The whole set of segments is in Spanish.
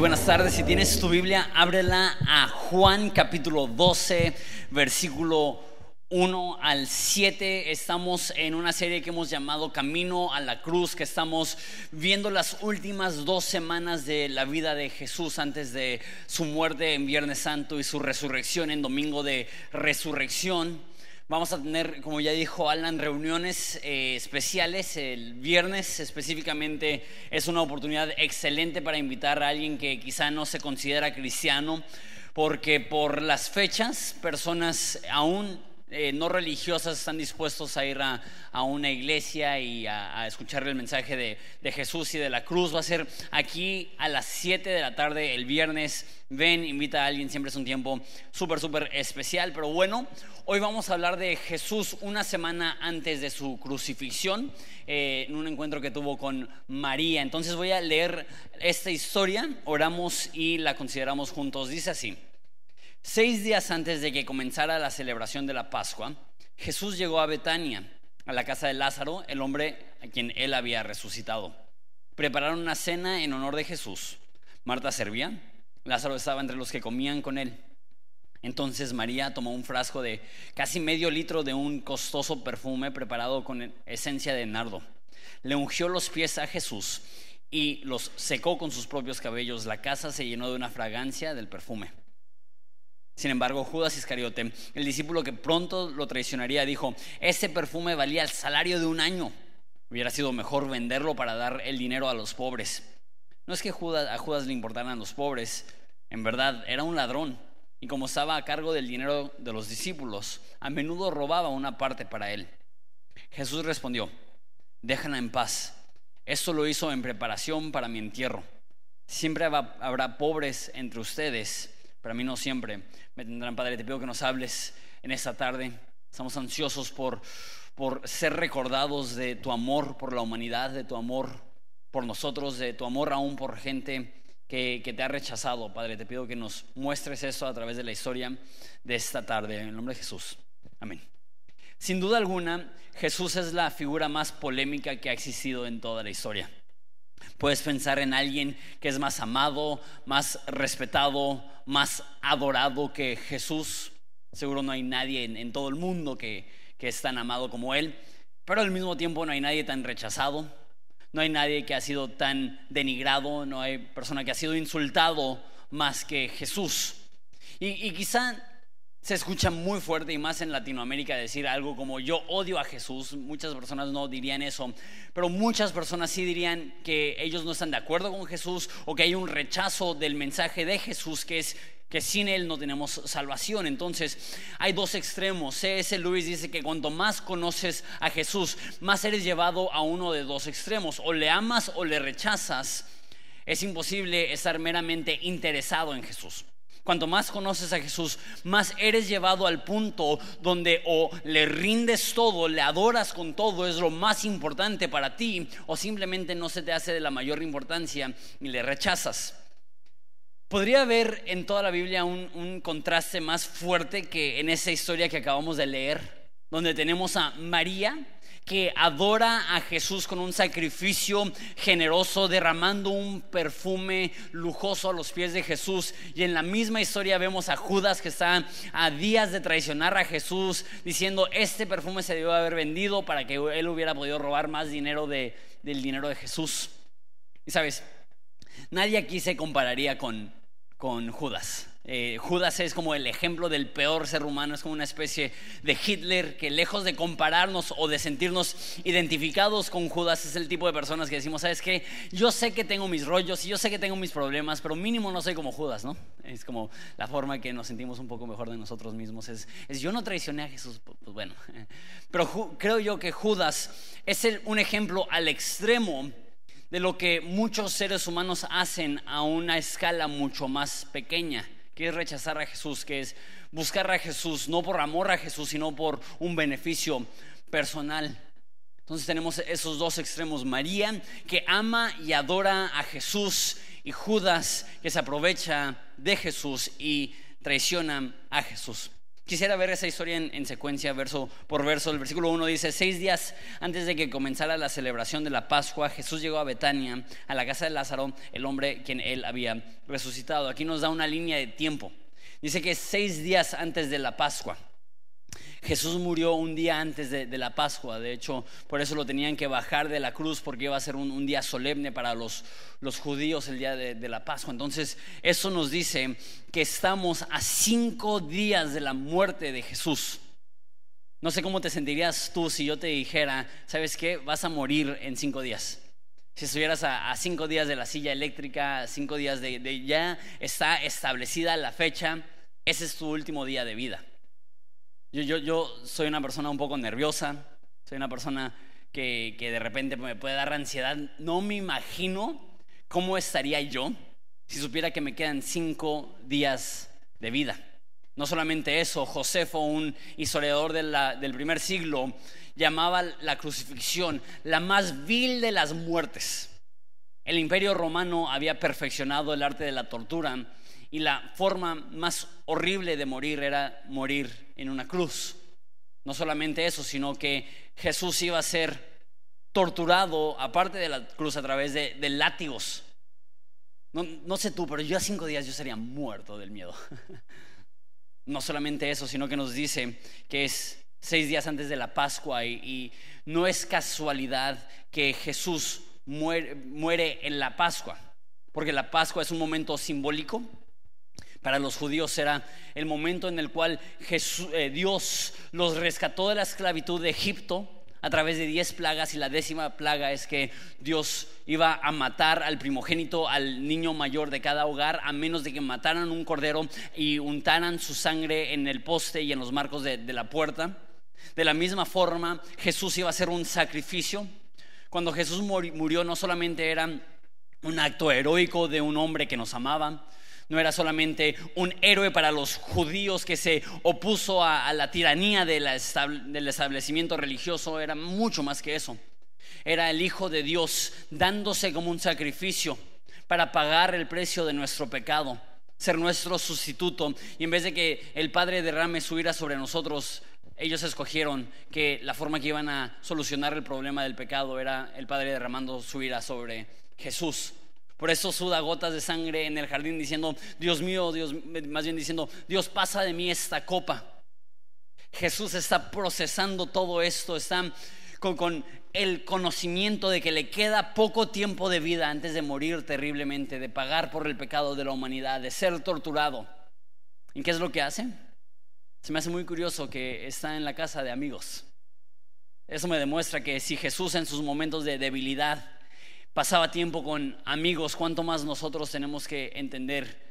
Buenas tardes. Si tienes tu Biblia, ábrela a Juan capítulo 12, versículo 1 al 7. Estamos en una serie que hemos llamado Camino a la Cruz, que estamos viendo las últimas dos semanas de la vida de Jesús antes de su muerte en Viernes Santo y su resurrección en Domingo de Resurrección. Vamos a tener, como ya dijo Alan, reuniones eh, especiales el viernes específicamente. Es una oportunidad excelente para invitar a alguien que quizá no se considera cristiano, porque por las fechas, personas aún eh, no religiosas están dispuestos a ir a, una iglesia y a, escuchar el mensaje de, Jesús y de la cruz. Va a ser aquí a las 7 de la tarde el viernes. Ven, invita a alguien, siempre es un tiempo súper, súper especial. Pero bueno, hoy vamos a hablar de Jesús una semana antes de su crucifixión, eh, en un encuentro que tuvo con María. Entonces voy a leer esta historia, oramos y la consideramos juntos. Dice así. Seis días antes de que comenzara la celebración de la Pascua, Jesús llegó a Betania, a la casa de Lázaro, el hombre a quien él había resucitado. Prepararon una cena en honor de Jesús. Marta servía, Lázaro estaba entre los que comían con él. Entonces María tomó un frasco de casi medio litro de un costoso perfume preparado con esencia de nardo. Le ungió los pies a Jesús y los secó con sus propios cabellos. La casa se llenó de una fragancia del perfume. Sin embargo, Judas Iscariote, el discípulo que pronto lo traicionaría, dijo, ese perfume valía el salario de un año. Hubiera sido mejor venderlo para dar el dinero a los pobres. No es que a Judas le importaran los pobres, en verdad era un ladrón. Y como estaba a cargo del dinero de los discípulos, a menudo robaba una parte para él. Jesús respondió, déjala en paz. Esto lo hizo en preparación para mi entierro. Siempre habrá pobres entre ustedes para mí no siempre me tendrán, Padre. Te pido que nos hables en esta tarde. Estamos ansiosos por, por ser recordados de tu amor por la humanidad, de tu amor por nosotros, de tu amor aún por gente que, que, te ha rechazado, Padre. Te pido que nos muestres eso a través de la historia de esta tarde. En el nombre de Jesús. Amén. Sin duda alguna, Jesús es la figura más polémica que ha existido en toda la historia. Puedes pensar en alguien que es más amado, más respetado, más adorado que Jesús. Seguro no hay nadie en, todo el mundo que, que es tan amado como Él, pero al mismo tiempo no hay nadie tan rechazado, no hay nadie que ha sido tan denigrado, no hay persona que ha sido insultado más que Jesús. Y, y quizá se escucha muy fuerte y más en Latinoamérica decir algo como yo odio a Jesús. Muchas personas no dirían eso, pero muchas personas sí dirían que ellos no están de acuerdo con Jesús o que hay un rechazo del mensaje de Jesús que es que sin Él no tenemos salvación. Entonces hay dos extremos. C.S. Lewis dice que cuanto más conoces a Jesús, más eres llevado a uno de dos extremos. O le amas o le rechazas. Es imposible estar meramente interesado en Jesús. Cuanto más conoces a Jesús, más eres llevado al punto donde o le rindes todo, le adoras con todo, es lo más importante para ti, o simplemente no se te hace de la mayor importancia y le rechazas. Podría haber en toda la Biblia un, un contraste más fuerte que en esa historia que acabamos de leer, donde tenemos a María, que adora a Jesús con un sacrificio generoso, derramando un perfume lujoso a los pies de Jesús. Y en la misma historia vemos a Judas que está a días de traicionar a Jesús, diciendo, este perfume se debió haber vendido para que él hubiera podido robar más dinero de, del dinero de Jesús. Y sabes, nadie aquí se compararía con, con Judas. Eh, Judas es como el ejemplo del peor ser humano, es como una especie de Hitler que lejos de compararnos o de sentirnos identificados con Judas, es el tipo de personas que decimos, ¿sabes qué? Yo sé que tengo mis rollos y yo sé que tengo mis problemas, pero mínimo no soy como Judas, ¿no? Es como la forma que nos sentimos un poco mejor de nosotros mismos, es, yo no traicioné a Jesús, pues, pues bueno, pero creo yo que Judas es un ejemplo al extremo de lo que muchos seres humanos hacen a una escala mucho más pequeña que es rechazar a Jesús, que es buscar a Jesús, no por amor a Jesús, sino por un beneficio personal. Entonces tenemos esos dos extremos, María que ama y adora a Jesús y Judas que se aprovecha de Jesús y traiciona a Jesús. Quisiera ver esa historia en, secuencia, verso por verso. El versículo 1 dice, seis días antes de que comenzara la celebración de la Pascua, Jesús llegó a Betania, a la casa de Lázaro, el hombre quien él había resucitado. Aquí nos da una línea de tiempo. Dice que seis días antes de la Pascua. Jesús murió un día antes de, la Pascua, de hecho, por eso lo tenían que bajar de la cruz, porque iba a ser un, día solemne para los, los judíos el día de, la Pascua. Entonces, eso nos dice que estamos a cinco días de la muerte de Jesús. No sé cómo te sentirías tú si yo te dijera, ¿sabes qué? Vas a morir en cinco días. Si estuvieras a, cinco días de la silla eléctrica, cinco días de, de ya está establecida la fecha, ese es tu último día de vida. Yo, yo, soy una persona un poco nerviosa, soy una persona que, que de repente me puede dar ansiedad. No me imagino cómo estaría yo si supiera que me quedan cinco días de vida. No solamente eso, Josefo, un historiador del primer siglo, llamaba la crucifixión la más vil de las muertes. El imperio romano había perfeccionado el arte de la tortura y la forma más horrible de morir era morir en una cruz. No solamente eso, sino que Jesús iba a ser torturado, aparte de la cruz, a través de, látigos. No, no, sé tú, pero yo a cinco días yo sería muerto del miedo. No solamente eso, sino que nos dice que es seis días antes de la Pascua y, no es casualidad que Jesús muere, muere en la Pascua, porque la Pascua es un momento simbólico para los judíos era el momento en el cual eh, Dios los rescató de la esclavitud de Egipto a través de diez plagas y la décima plaga es que Dios iba a matar al primogénito, al niño mayor de cada hogar, a menos de que mataran un cordero y untaran su sangre en el poste y en los marcos de, de la puerta. De la misma forma, Jesús iba a hacer un sacrificio. Cuando Jesús murió no solamente era un acto heroico de un hombre que nos amaba, no era solamente un héroe para los judíos que se opuso a, la tiranía del establecimiento religioso, era mucho más que eso. Era el Hijo de Dios dándose como un sacrificio para pagar el precio de nuestro pecado, ser nuestro sustituto. Y en vez de que el Padre derrame su ira sobre nosotros, ellos escogieron que la forma que iban a solucionar el problema del pecado era el Padre derramando su ira sobre Jesús. Por eso suda gotas de sangre en el jardín diciendo, Dios mío, Dios, más bien diciendo, Dios pasa de mí esta copa. Jesús está procesando todo esto, está con, con, el conocimiento de que le queda poco tiempo de vida antes de morir terriblemente, de pagar por el pecado de la humanidad, de ser torturado. ¿Y qué es lo que hace? Se me hace muy curioso que está en la casa de amigos. Eso me demuestra que si Jesús en sus momentos de debilidad pasaba tiempo con amigos, cuánto más nosotros tenemos que entender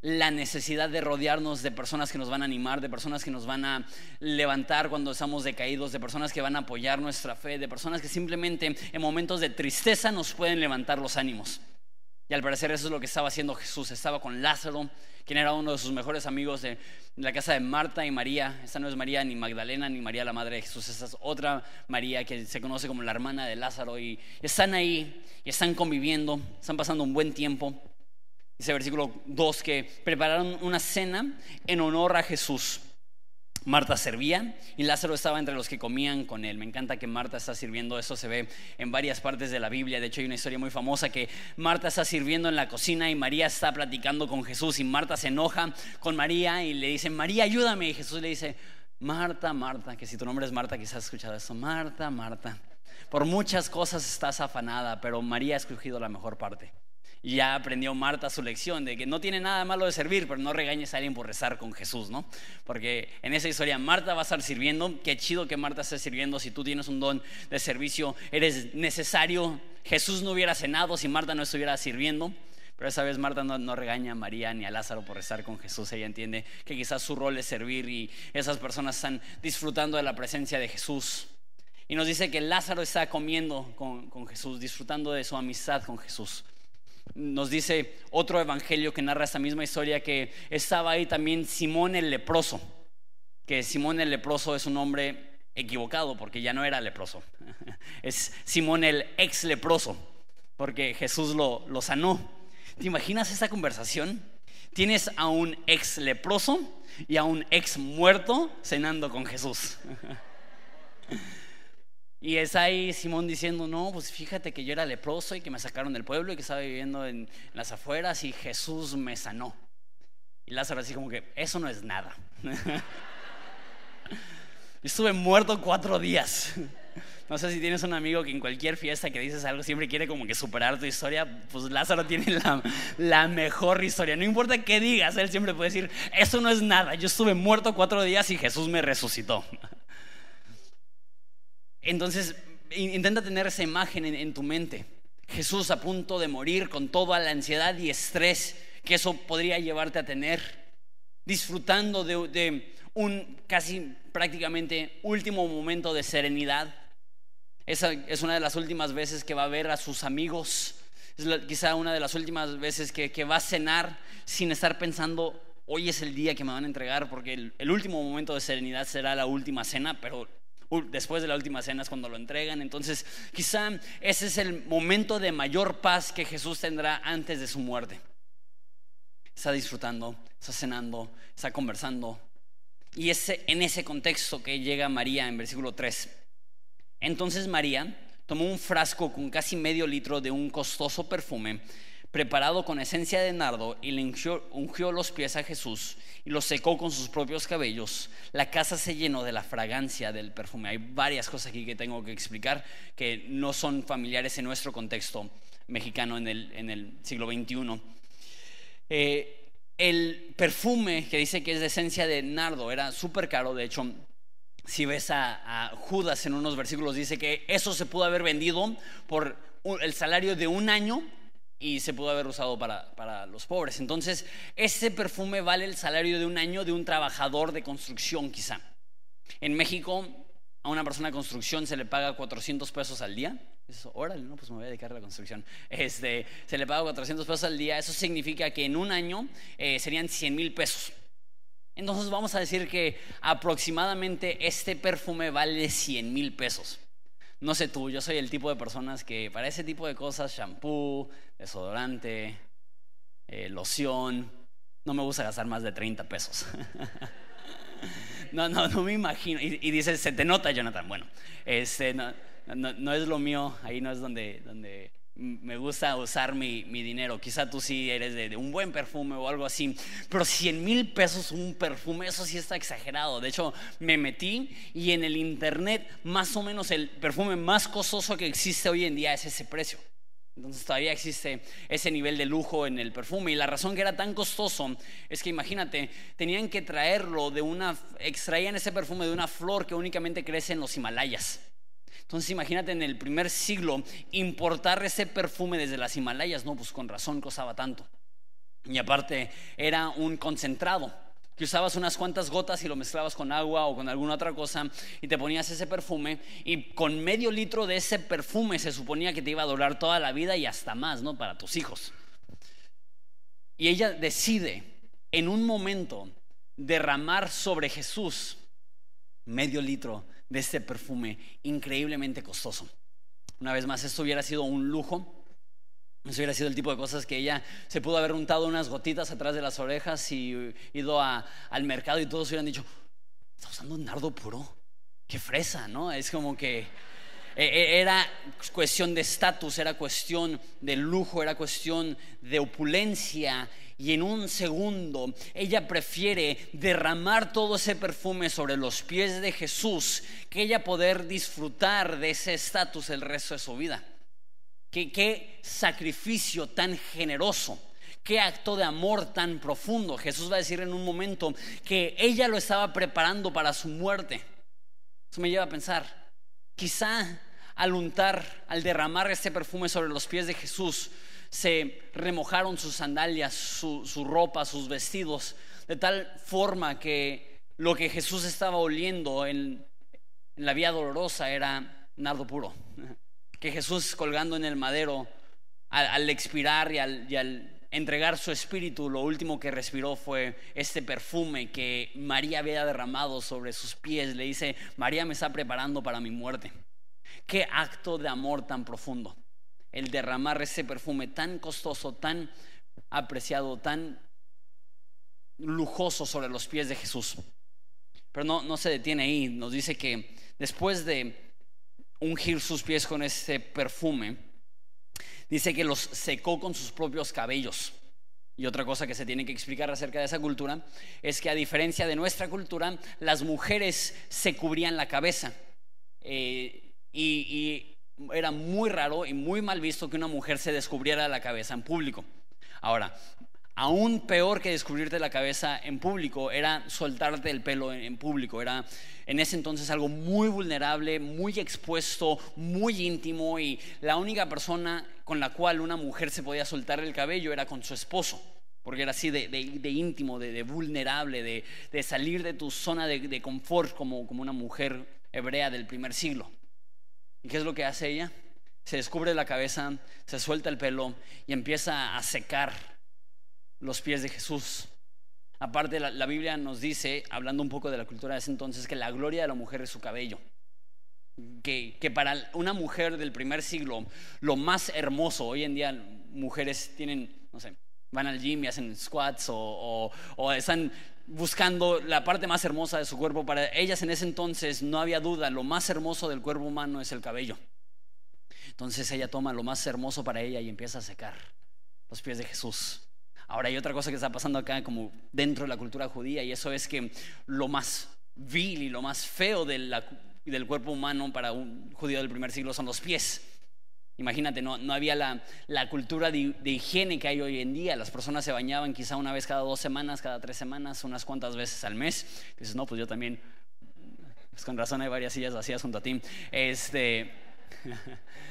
la necesidad de rodearnos de personas que nos van a animar, de personas que nos van a levantar cuando estamos decaídos, de personas que van a apoyar nuestra fe, de personas que simplemente en momentos de tristeza nos pueden levantar los ánimos. Y al parecer eso es lo que estaba haciendo Jesús. Estaba con Lázaro, quien era uno de sus mejores amigos de la casa de Marta y María. Esta no es María ni Magdalena ni María la madre de Jesús. Esta es otra María que se conoce como la hermana de Lázaro. Y están ahí y están conviviendo, están pasando un buen tiempo. Dice versículo 2 que prepararon una cena en honor a Jesús. Marta servía y Lázaro estaba entre los que comían con él. Me encanta que Marta está sirviendo, eso se ve en varias partes de la Biblia. De hecho, hay una historia muy famosa que Marta está sirviendo en la cocina y María está platicando con Jesús y Marta se enoja con María y le dice, María, ayúdame. Y Jesús le dice, Marta, Marta, que si tu nombre es Marta, quizás has escuchado eso. Marta, Marta, por muchas cosas estás afanada, pero María ha escogido la mejor parte. Ya aprendió Marta su lección de que no tiene nada malo de servir, pero no regañes a alguien por rezar con Jesús, ¿no? Porque en esa historia Marta va a estar sirviendo. Qué chido que Marta esté sirviendo. Si tú tienes un don de servicio, eres necesario. Jesús no hubiera cenado si Marta no estuviera sirviendo. Pero esa vez Marta no, regaña a María ni a Lázaro por rezar con Jesús. Ella entiende que quizás su rol es servir y esas personas están disfrutando de la presencia de Jesús. Y nos dice que Lázaro está comiendo con Jesús, disfrutando de su amistad con Jesús. Nos dice otro evangelio que narra esta misma historia que estaba ahí también Simón el leproso, que Simón el leproso es un hombre equivocado porque ya no era leproso, es Simón el ex leproso, porque Jesús lo, sanó. ¿Te imaginas esta conversación? Tienes a un ex leproso y a un ex muerto cenando con Jesús. Y es ahí Simón diciendo, no, pues fíjate que yo era leproso y que me sacaron del pueblo y que estaba viviendo en las afueras y Jesús me sanó. Y Lázaro así como que, eso no es nada. Estuve muerto cuatro días. No sé si tienes un amigo que en cualquier fiesta que dices algo siempre quiere como que superar tu historia, pues Lázaro tiene la, la, mejor historia. No importa qué digas, él siempre puede decir, eso no es nada, yo estuve muerto cuatro días y Jesús me resucitó. Entonces, intenta tener esa imagen en, tu mente. Jesús a punto de morir con toda la ansiedad y estrés que eso podría llevarte a tener, disfrutando de, un casi prácticamente último momento de serenidad. Esa es una de las últimas veces que va a ver a sus amigos. Es quizá una de las últimas veces que, va a cenar sin estar pensando, hoy es el día que me van a entregar, porque el último momento de serenidad será la última cena, pero después de la última cena cuando lo entregan. Entonces, quizá ese es el momento de mayor paz que Jesús tendrá antes de su muerte. Está disfrutando, está cenando, está conversando. Y es en ese contexto que llega María en versículo 3. Entonces María tomó un frasco con casi medio litro de un costoso perfume preparado con esencia de nardo y le ungió, los pies a Jesús y los secó con sus propios cabellos. La casa se llenó de la fragancia del perfume. Hay varias cosas aquí que tengo que explicar que no son familiares en nuestro contexto mexicano en el, en el siglo XXI. Eh, el perfume que dice que es de esencia de nardo era súper caro, de hecho, si ves a, a, Judas en unos versículos, dice que eso se pudo haber vendido por el salario de un año y se pudo haber usado para, los pobres. Entonces, ese perfume vale el salario de un año de un trabajador de construcción quizá. En México, a una persona de construcción se le paga 400 pesos al día. Eso, órale, no, pues me voy a dedicar a la construcción. Este, se le paga 400 pesos al día. Eso significa que en un año eh, serían 100 mil pesos. Entonces vamos a decir que aproximadamente este perfume vale 100 mil pesos. No sé tú, yo soy el tipo de personas que para ese tipo de cosas, shampoo, desodorante, eh, loción, no me gusta gastar más de 30 pesos. no, no, no me imagino. Y, y dices, se te nota, Jonathan. Bueno, este, no, no, es lo mío, ahí no es donde, donde me gusta usar mi, dinero. Quizá tú sí eres de, un buen perfume o algo así. Pero 100 mil pesos un perfume, eso sí está exagerado. De hecho, me metí y en el internet más o menos el perfume más costoso que existe hoy en día es ese precio. Entonces todavía existe ese nivel de lujo en el perfume. Y la razón que era tan costoso es que imagínate, tenían que traerlo de una, extraían ese perfume de una flor que únicamente crece en los Himalayas. Entonces imagínate en el primer siglo importar ese perfume desde las Himalayas, no, pues con razón costaba tanto. Y aparte era un concentrado, que usabas unas cuantas gotas y lo mezclabas con agua o con alguna otra cosa y te ponías ese perfume y con medio litro de ese perfume se suponía que te iba a durar toda la vida y hasta más, ¿no? Para tus hijos. Y ella decide en un momento derramar sobre Jesús medio litro de este perfume increíblemente costoso. Una vez más, esto hubiera sido un lujo. Eso hubiera sido el tipo de cosas que ella se pudo haber untado unas gotitas atrás de las orejas y ido al mercado y todos hubieran dicho, está usando un nardo puro, qué fresa, ¿no? Es como que e, e, era cuestión de estatus, era cuestión de lujo, era cuestión de opulencia y en un segundo ella prefiere derramar todo ese perfume sobre los pies de Jesús que ella poder disfrutar de ese estatus el resto de su vida. ¿Qué, sacrificio tan generoso. Qué acto de amor tan profundo. Jesús va a decir en un momento que ella lo estaba preparando para su muerte. Eso me lleva a pensar, quizá al untar, al derramar este perfume sobre los pies de Jesús, se remojaron sus sandalias, su, ropa, sus vestidos, de tal forma que lo que Jesús estaba oliendo en, la vía dolorosa era nardo puro. Que Jesús colgando en el madero, al, expirar y al, y al entregar su espíritu, lo último que respiró fue este perfume que María había derramado sobre sus pies. Le dice, María me está preparando para mi muerte. Qué acto de amor tan profundo el derramar ese perfume tan costoso, tan apreciado, tan lujoso sobre los pies de Jesús. Pero no, no se detiene ahí, nos dice que después de ungir sus pies con este perfume, dice que los secó con sus propios cabellos. Y otra cosa que se tiene que explicar acerca de esa cultura es que a diferencia de nuestra cultura, las mujeres se cubrían la cabeza. Eh, y, era muy raro y muy mal visto que una mujer se descubriera la cabeza en público. Ahora, aún peor que descubrirte la cabeza en público era soltarte el pelo en, público. Era en ese entonces algo muy vulnerable, muy expuesto, muy íntimo y la única persona con la cual una mujer se podía soltar el cabello era con su esposo. Porque era así de, íntimo, de, vulnerable, de, salir de tu zona de, confort como, como una mujer hebrea del primer siglo. ¿Y qué es lo que hace ella? Se descubre la cabeza, se suelta el pelo y empieza a secar los pies de Jesús. Aparte, la, Biblia nos dice, hablando un poco de la cultura de ese entonces, que la gloria de la mujer es su cabello. Que, que, para una mujer del primer siglo, lo más hermoso, hoy en día mujeres tienen, no sé, van al gym y hacen squats o, o, están buscando la parte más hermosa de su cuerpo. Para ellas en ese entonces no había duda, lo más hermoso del cuerpo humano es el cabello. Entonces ella toma lo más hermoso para ella y empieza a secar los pies de Jesús. Ahora hay otra cosa que está pasando acá como dentro de la cultura judía y eso es que lo más vil y lo más feo del cuerpo humano para un judío del primer siglo son los pies. Imagínate, no, no había la, la cultura de, higiene que hay hoy en día. Las personas se bañaban quizá una vez cada dos semanas, cada tres semanas, unas cuantas veces al mes. Dices, no, pues yo también, pues con razón hay varias sillas vacías junto a ti. Este,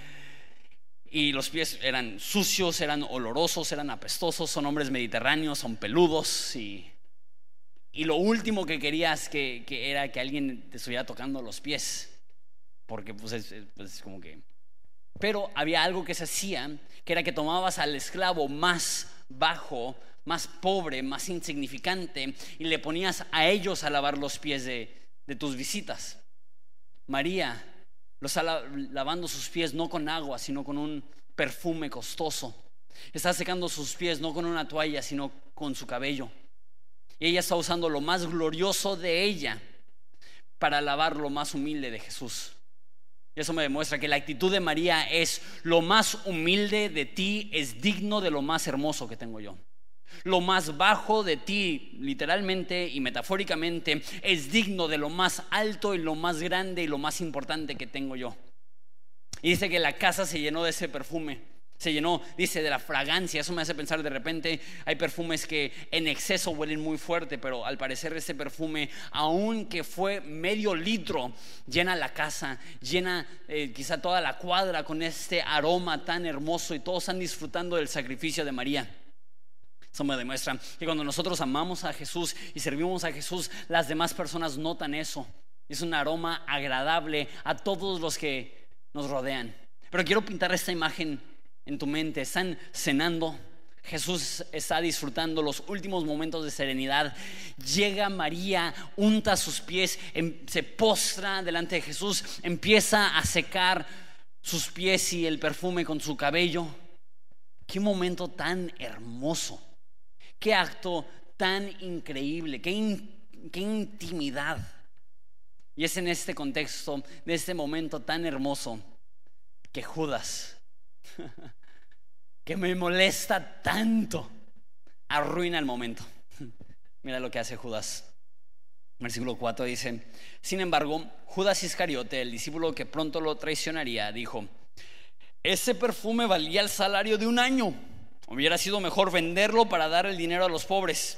y los pies eran sucios, eran olorosos, eran apestosos, son hombres mediterráneos, son peludos y, y lo último que querías que, que, era que alguien te estuviera tocando los pies, porque pues es, pues como que... Pero había algo que se hacía, que era que tomabas al esclavo más bajo, más pobre, más insignificante, y le ponías a ellos a lavar los pies de, de tus visitas. María lo está lavando sus pies no con agua, sino con un perfume costoso. Está secando sus pies no con una toalla, sino con su cabello. Y ella está usando lo más glorioso de ella para lavar lo más humilde de Jesús. Y eso me demuestra que la actitud de María es lo más humilde de ti es digno de lo más hermoso que tengo yo. Lo más bajo de ti, literalmente y metafóricamente, es digno de lo más alto y lo más grande y lo más importante que tengo yo. Y dice que la casa se llenó de ese perfume. Se llenó, dice, de la fragancia. Eso me hace pensar de repente, hay perfumes que en exceso huelen muy fuerte, pero al parecer ese perfume, aunque fue medio litro, llena la casa, llena eh, quizá toda la cuadra con este aroma tan hermoso y todos están disfrutando del sacrificio de María. Eso me demuestra que cuando nosotros amamos a Jesús y servimos a Jesús, las demás personas notan eso. Es un aroma agradable a todos los que nos rodean. Pero quiero pintar esta imagen en tu mente. Están cenando. Jesús está disfrutando los últimos momentos de serenidad. Llega María, unta sus pies, em, se postra delante de Jesús, empieza a secar sus pies y el perfume con su cabello. Qué momento tan hermoso. Qué acto tan increíble, qué, intimidad. Y es en este contexto, de este momento tan hermoso, que Judas, que me molesta tanto, arruina el momento. Mira lo que hace Judas. Versículo 4 dice, sin embargo, Judas Iscariote, el discípulo que pronto lo traicionaría, dijo, ese perfume valía el salario de un año Hubiera sido mejor venderlo para dar el dinero a los pobres.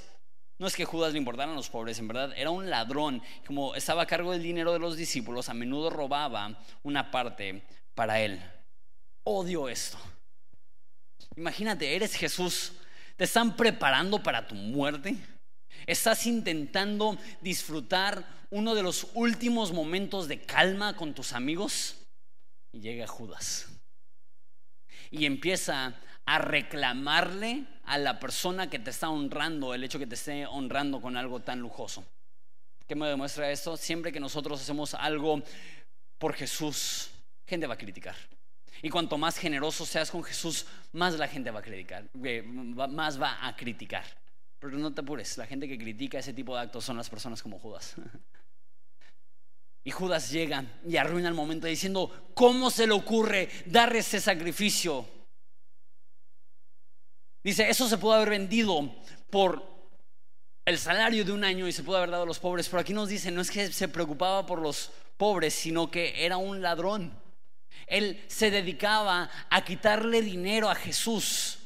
No es que Judas le importaran los pobres, en verdad era un ladrón. Como estaba a cargo del dinero de los discípulos, a menudo robaba una parte para él. Odio esto. Imagínate, eres Jesús, te están preparando para tu muerte. Estás intentando disfrutar uno de los últimos momentos de calma con tus amigos y llega Judas y empieza a reclamarle a la persona que te está honrando el hecho que te esté honrando con algo tan lujoso. ¿Qué me demuestra esto? Siempre que nosotros hacemos algo por Jesús, gente va a criticar. Y cuanto más generoso seas con Jesús, más la gente va a criticar, eh, más va a criticar. Pero no te apures, la gente que critica ese tipo de actos son las personas como Judas. Y Judas llega y arruina el momento diciendo, ¿cómo se le ocurre dar ese sacrificio? Dice, eso se puede haber vendido por el salario de un año y se puede haber dado a los pobres. Pero aquí nos dice, no es que se preocupaba por los pobres, sino que era un ladrón. Él se dedicaba a quitarle dinero a Jesús.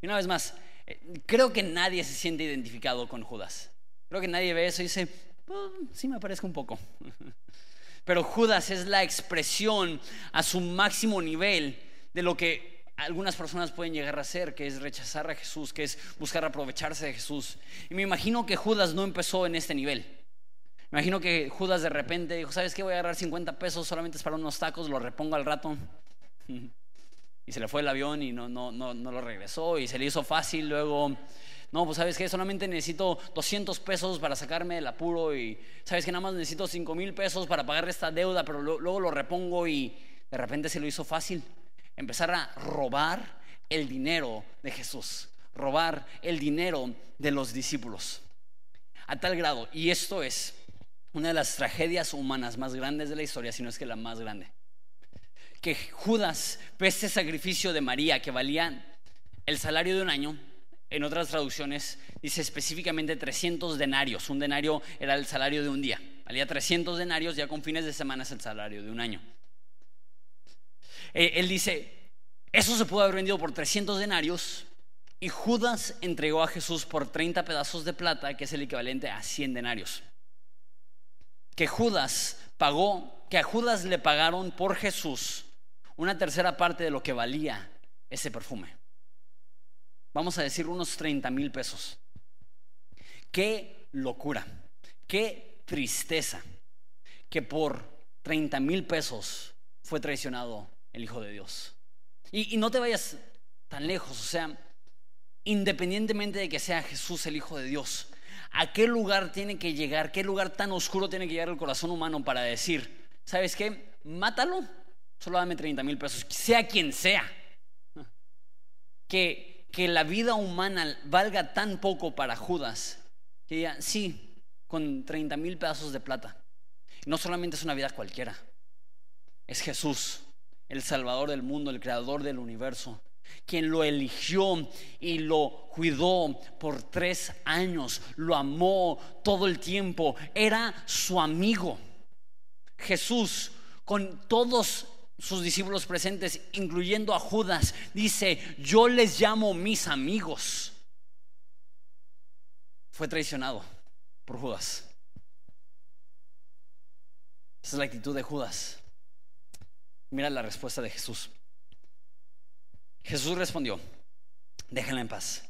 Y una vez más, eh, creo que nadie se siente identificado con Judas. Creo que nadie ve eso y dice, oh, sí me parezco un poco. Pero Judas es la expresión a su máximo nivel de lo que algunas personas pueden llegar a hacer, que es rechazar a Jesús, que es buscar aprovecharse de Jesús. Y me imagino que Judas no empezó en este nivel. Me imagino que Judas de repente dijo, ¿sabes qué? Voy a agarrar 50 pesos, solamente es para unos tacos, lo repongo al rato. Y se le fue el avión y no, no, no, no lo regresó y se le hizo fácil. Luego, no, pues sabes qué? solamente necesito 200 pesos para sacarme del apuro y sabes que nada más necesito 5 mil pesos para pagar esta deuda, pero luego lo repongo y de repente se lo hizo fácil. Empezar a robar el dinero de Jesús, robar el dinero de los discípulos. A tal grado, y esto es una de las tragedias humanas más grandes de la historia, si no es que la más grande. Que Judas, pese sacrificio de María, que valía el salario de un año, en otras traducciones dice específicamente 300 denarios. Un denario era el salario de un día. Valía 300 denarios, ya con fines de semana es el salario de un año. Eh, él dice, eso se pudo haber vendido por 300 denarios y Judas entregó a Jesús por 30 pedazos de plata, que es el equivalente a 100 denarios que Judas pagó, que a Judas le pagaron por Jesús una tercera parte de lo que valía ese perfume. Vamos a decir unos 30 mil pesos. Qué locura, qué tristeza que por 30 mil pesos fue traicionado el Hijo de Dios. Y, no te vayas tan lejos, o sea, independientemente de que sea Jesús el Hijo de Dios, ¿A qué lugar tiene que llegar? ¿Qué lugar tan oscuro tiene que llegar el corazón humano para decir, ¿sabes qué? Mátalo, solo dame 30 mil pesos, sea quien sea. Que, que la vida humana valga tan poco para Judas, que diga, sí, con 30 mil pedazos de plata. No solamente es una vida cualquiera, es Jesús, el Salvador del mundo, el Creador del universo quien lo eligió y lo cuidó por tres años, lo amó todo el tiempo, era su amigo. Jesús, con todos sus discípulos presentes, incluyendo a Judas, dice, yo les llamo mis amigos. Fue traicionado por Judas. Esa es la actitud de Judas. Mira la respuesta de Jesús. Jesús respondió, déjenla en paz.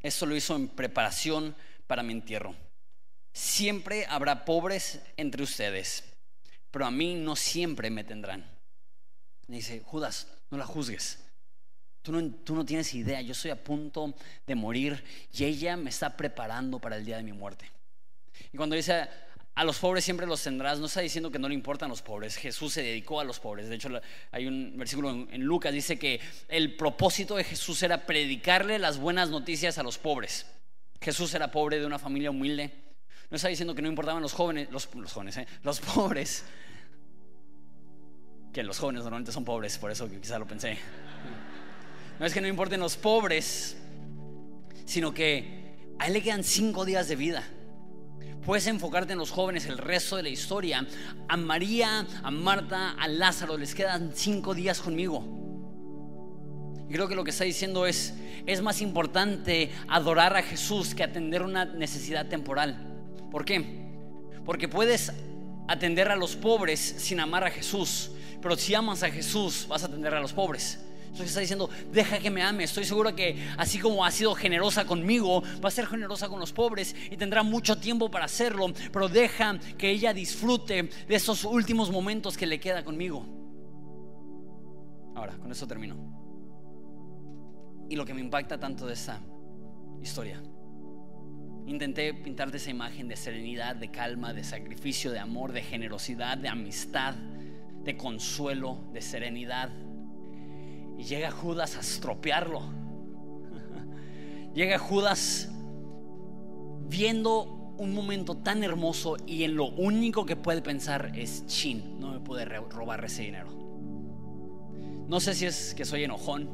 Esto lo hizo en preparación para mi entierro. Siempre habrá pobres entre ustedes, pero a mí no siempre me tendrán. dice, Judas, no la juzgues. Tú no tienes idea, yo estoy a punto de morir y ella me está preparando para el día de mi muerte. Y cuando dice, a los pobres siempre los tendrás. No está diciendo que no le importan los pobres. Jesús se dedicó a los pobres. De hecho, hay un versículo en, Lucas, dice que el propósito de Jesús era predicarle las buenas noticias a los pobres. Jesús era pobre de una familia humilde. No está diciendo que no importaban los jóvenes, los, jóvenes, ¿eh? los pobres. Que los jóvenes normalmente son pobres, por eso quizá lo pensé. No es que no importen los pobres, sino que a él le quedan cinco días de vida. Puedes enfocarte en los jóvenes el resto de la historia. A María, a Marta, a Lázaro les quedan cinco días conmigo. Y creo que lo que está diciendo es, es más importante adorar a Jesús que atender una necesidad temporal. ¿Por qué? Porque puedes atender a los pobres sin amar a Jesús, pero si amas a Jesús vas a atender a los pobres. Entonces está diciendo, deja que me ame. Estoy seguro que así como ha sido generosa conmigo, va a ser generosa con los pobres y tendrá mucho tiempo para hacerlo. Pero deja que ella disfrute de esos últimos momentos que le queda conmigo. Ahora, con eso termino. Y lo que me impacta tanto de esta historia. Intenté pintarte esa imagen de serenidad, de calma, de sacrificio, de amor, de generosidad, de amistad, de consuelo, de serenidad y llega Judas a estropearlo. Llega Judas viendo un momento tan hermoso y en lo único que puede pensar es, chin, no me puede robar ese dinero. No sé si es que soy enojón,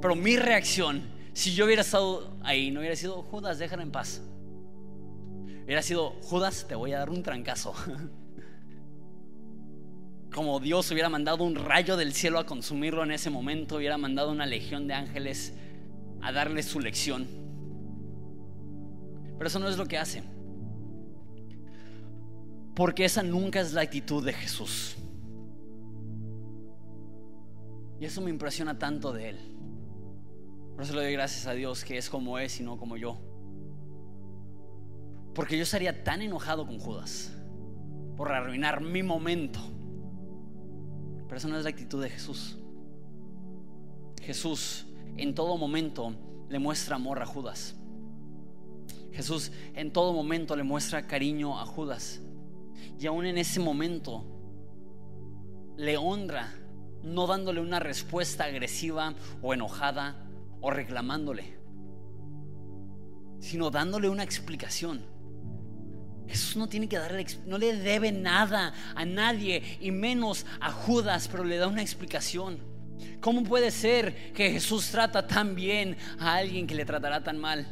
pero mi reacción, si yo hubiera estado ahí, no hubiera sido, Judas, déjala en paz. Hubiera sido, Judas, te voy a dar un trancazo. Como Dios hubiera mandado un rayo del cielo a consumirlo en ese momento, hubiera mandado una legión de ángeles a darle su lección. Pero eso no es lo que hace. Porque esa nunca es la actitud de Jesús. Y eso me impresiona tanto de Él. Por eso le doy gracias a Dios que es como es y no como yo. Porque yo estaría tan enojado con Judas por arruinar mi momento. Pero eso no es la actitud de Jesús. Jesús en todo momento le muestra amor a Judas. Jesús en todo momento le muestra cariño a Judas. Y aún en ese momento le honra no dándole una respuesta agresiva o enojada o reclamándole, sino dándole una explicación. Jesús no tiene que darle, no le debe nada a nadie y menos a Judas, pero le da una explicación. ¿Cómo puede ser que Jesús trata tan bien a alguien que le tratará tan mal?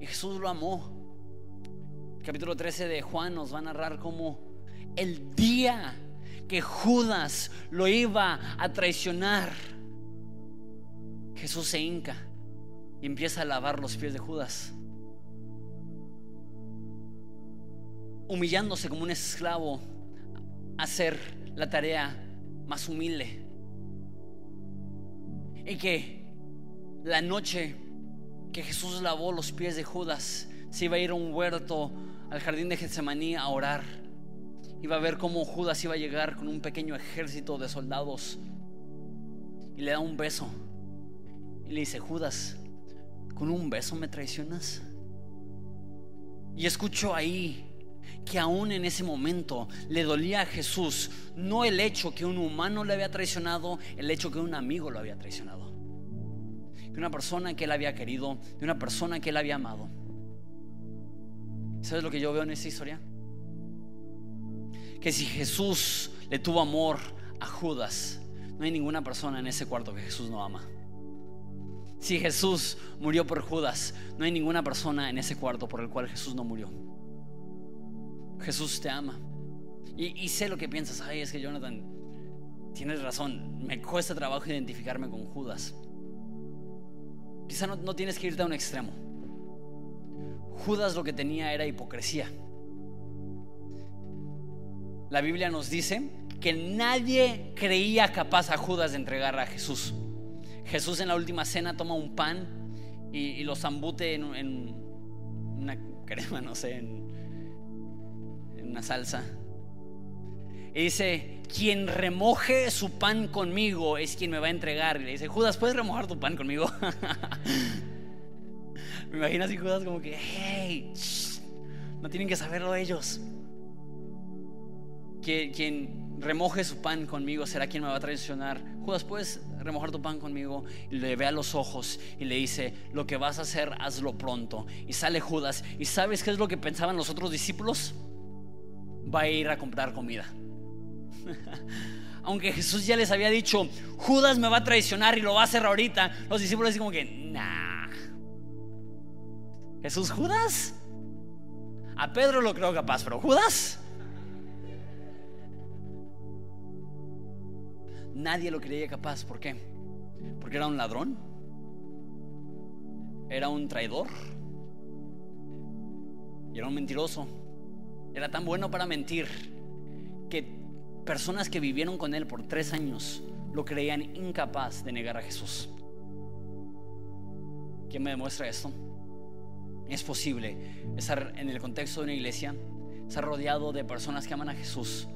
Y Jesús lo amó. capítulo 13 de Juan nos va a narrar cómo el día que Judas lo iba a traicionar, Jesús se hinca y empieza a lavar los pies de Judas. Humillándose como un esclavo hacer la tarea más humilde. Y que la noche que Jesús lavó los pies de Judas, se iba a ir a un huerto al jardín de Getsemaní a orar iba a ver cómo Judas iba a llegar con un pequeño ejército de soldados y le da un beso. Y le dice, Judas, ¿con un beso me traicionas? Y escucho ahí que aún en ese momento le dolía a Jesús no el hecho que un humano le había traicionado, el hecho que un amigo lo había traicionado. De una persona que él había querido, de una persona que él había amado. ¿Sabes lo que yo veo en esta historia? que si Jesús le tuvo amor a Judas, no hay ninguna persona en ese cuarto que Jesús no ama. Si Jesús murió por Judas, no hay ninguna persona en ese cuarto por el cual Jesús no murió. Jesús te ama. Y, sé lo que piensas, ay, es que Jonathan, tienes razón, me cuesta trabajo identificarme con Judas. Quizá no tienes que irte a un extremo. Judas lo que tenía era hipocresía. La Biblia nos dice que nadie creía capaz a Judas de entregar a Jesús. Jesús en la última cena toma un pan y, lo zambute en, una crema, no sé, en, en una salsa. Y dice, quien remoje su pan conmigo es quien me va a entregar. Y le dice, Judas, ¿puedes remojar tu pan conmigo? me imagino así Judas como que, hey, no tienen que saberlo ellos quien remoje su pan conmigo será quien me va a traicionar. Judas, ¿puedes remojar tu pan conmigo? Y le ve a los ojos y le dice, lo que vas a hacer, hazlo pronto. Y sale Judas. ¿Y sabes qué es lo que pensaban los otros discípulos? Va a ir a comprar comida. Aunque Jesús ya les había dicho, Judas me va a traicionar y lo va a hacer ahorita, los discípulos dicen como que, nah. Jesús, Judas. A Pedro lo creo capaz, pero Judas. Nadie lo creía capaz. ¿Por qué? Porque era un ladrón. Era un traidor. Y era un mentiroso. Era tan bueno para mentir que personas que vivieron con él por tres años lo creían incapaz de negar a Jesús. ¿Quién me demuestra esto? Es posible estar en el contexto de una iglesia, estar rodeado de personas que aman a Jesús,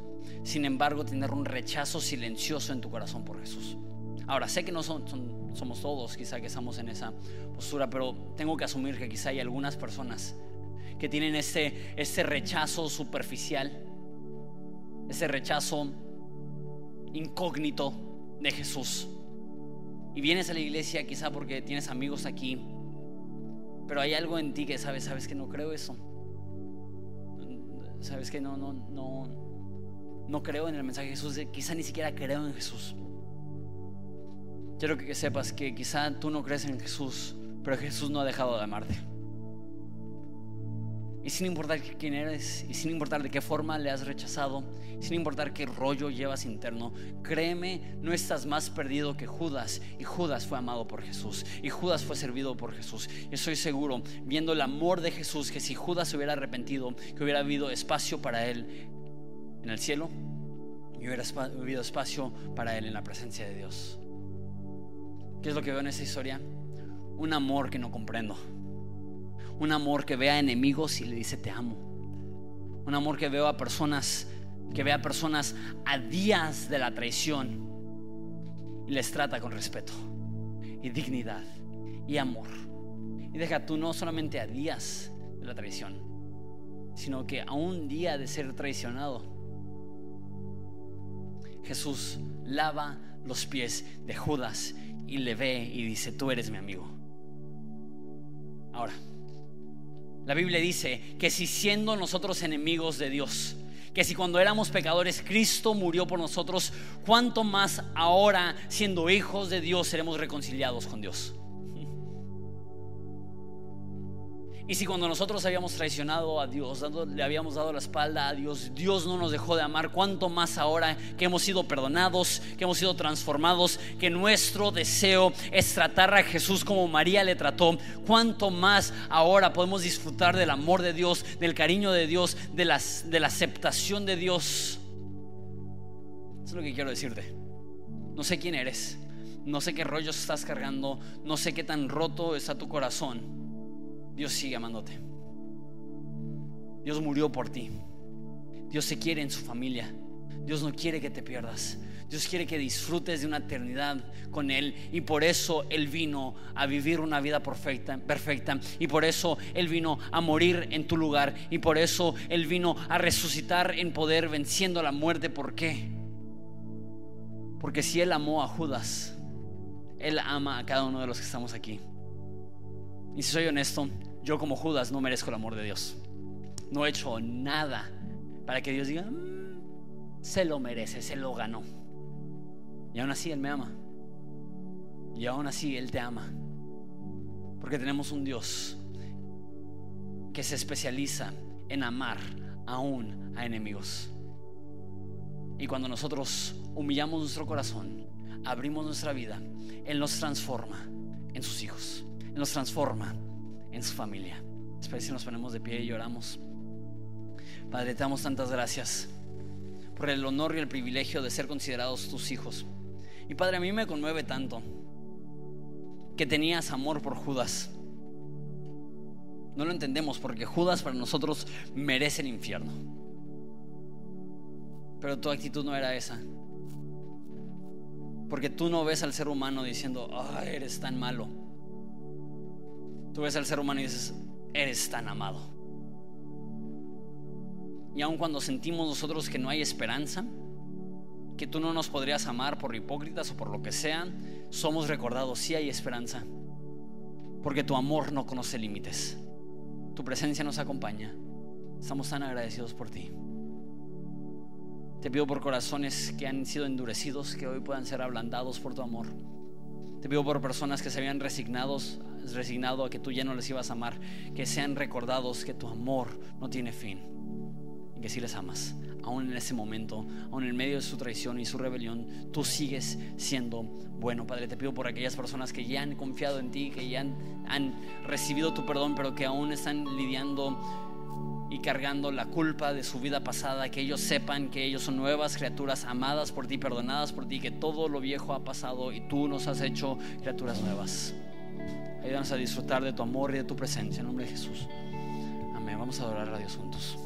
sin embargo tener un rechazo silencioso en tu corazón por Jesús. Ahora, sé que no somos todos quizá que estamos en esa postura, pero tengo que asumir que quizá hay algunas personas que tienen ese, ese rechazo superficial, ese rechazo incógnito de Jesús. Y vienes a la iglesia quizá porque tienes amigos aquí, pero hay algo en ti que sabes, sabes que no creo eso. Sabes que no, no, no, no creo en el mensaje de Jesús, quizá ni siquiera creo en Jesús. Quiero que sepas que quizá tú no crees en Jesús, pero Jesús no ha dejado de amarte. Y sin importar quién eres, y sin importar de qué forma le has rechazado, sin importar qué rollo llevas interno, créeme, no estás más perdido que Judas. Y Judas fue amado por Jesús. Y Judas fue servido por Jesús. Y estoy seguro, viendo el amor de Jesús, que si Judas se hubiera arrepentido, que hubiera habido espacio para él en el cielo, y hubiera habido espacio para él en la presencia de Dios. ¿Qué es lo que veo en esa historia? Un amor que no comprendo. Un amor que ve a enemigos y le dice te amo. Un amor que veo a personas, que ve a personas a días de la traición y les trata con respeto y dignidad y amor. Y deja tú no solamente a días de la traición, sino que a un día de ser traicionado, Jesús lava los pies de Judas y le ve y dice, tú eres mi amigo. Ahora, la Biblia dice que si siendo nosotros enemigos de Dios, que si cuando éramos pecadores Cristo murió por nosotros, ¿cuánto más ahora siendo hijos de Dios seremos reconciliados con Dios? Y si cuando nosotros habíamos traicionado a Dios, le habíamos dado la espalda a Dios, Dios no nos dejó de amar, cuánto más ahora que hemos sido perdonados, que hemos sido transformados, que nuestro deseo es tratar a Jesús como María le trató, cuánto más ahora podemos disfrutar del amor de Dios, del cariño de Dios, de, las, de la aceptación de Dios. Eso es lo que quiero decirte. No sé quién eres, no sé qué rollos estás cargando, no sé qué tan roto está tu corazón. Dios sigue amándote. Dios murió por ti. Dios se quiere en su familia. Dios no quiere que te pierdas. Dios quiere que disfrutes de una eternidad con Él y por eso Él vino a vivir una vida perfecta, perfecta y por eso Él vino a morir en tu lugar y por eso Él vino a resucitar en poder venciendo la muerte. ¿Por qué? Porque si Él amó a Judas, Él ama a cada uno de los que estamos aquí. Y si soy honesto, yo como Judas no merezco el amor de Dios. No he hecho nada para que Dios diga, mm, se lo merece, se lo ganó. Y aún así Él me ama. Y aún así Él te ama. Porque tenemos un Dios que se especializa en amar aún a enemigos. Y cuando nosotros humillamos nuestro corazón, abrimos nuestra vida, Él nos transforma en sus hijos. Nos transforma en su familia. Espero si nos ponemos de pie y lloramos. Padre, te damos tantas gracias por el honor y el privilegio de ser considerados tus hijos. Y Padre, a mí me conmueve tanto que tenías amor por Judas. No lo entendemos porque Judas para nosotros merece el infierno. Pero tu actitud no era esa. Porque tú no ves al ser humano diciendo, ah, eres tan malo. Tú ves al ser humano y dices, eres tan amado. Y aun cuando sentimos nosotros que no hay esperanza, que tú no nos podrías amar por hipócritas o por lo que sea, somos recordados, sí hay esperanza, porque tu amor no conoce límites, tu presencia nos acompaña, estamos tan agradecidos por ti. Te pido por corazones que han sido endurecidos, que hoy puedan ser ablandados por tu amor. Te pido por personas que se habían resignados resignado a que tú ya no les ibas a amar, que sean recordados que tu amor no tiene fin y que si les amas. Aún en ese momento, aún en medio de su traición y su rebelión, tú sigues siendo bueno. Padre, te pido por aquellas personas que ya han confiado en ti, que ya han, han recibido tu perdón, pero que aún están lidiando y cargando la culpa de su vida pasada, que ellos sepan que ellos son nuevas criaturas amadas por ti, perdonadas por ti, que todo lo viejo ha pasado y tú nos has hecho criaturas nuevas. Ayúdanos a disfrutar de tu amor y de tu presencia. En nombre de Jesús. Amén. Vamos a adorar a Dios juntos.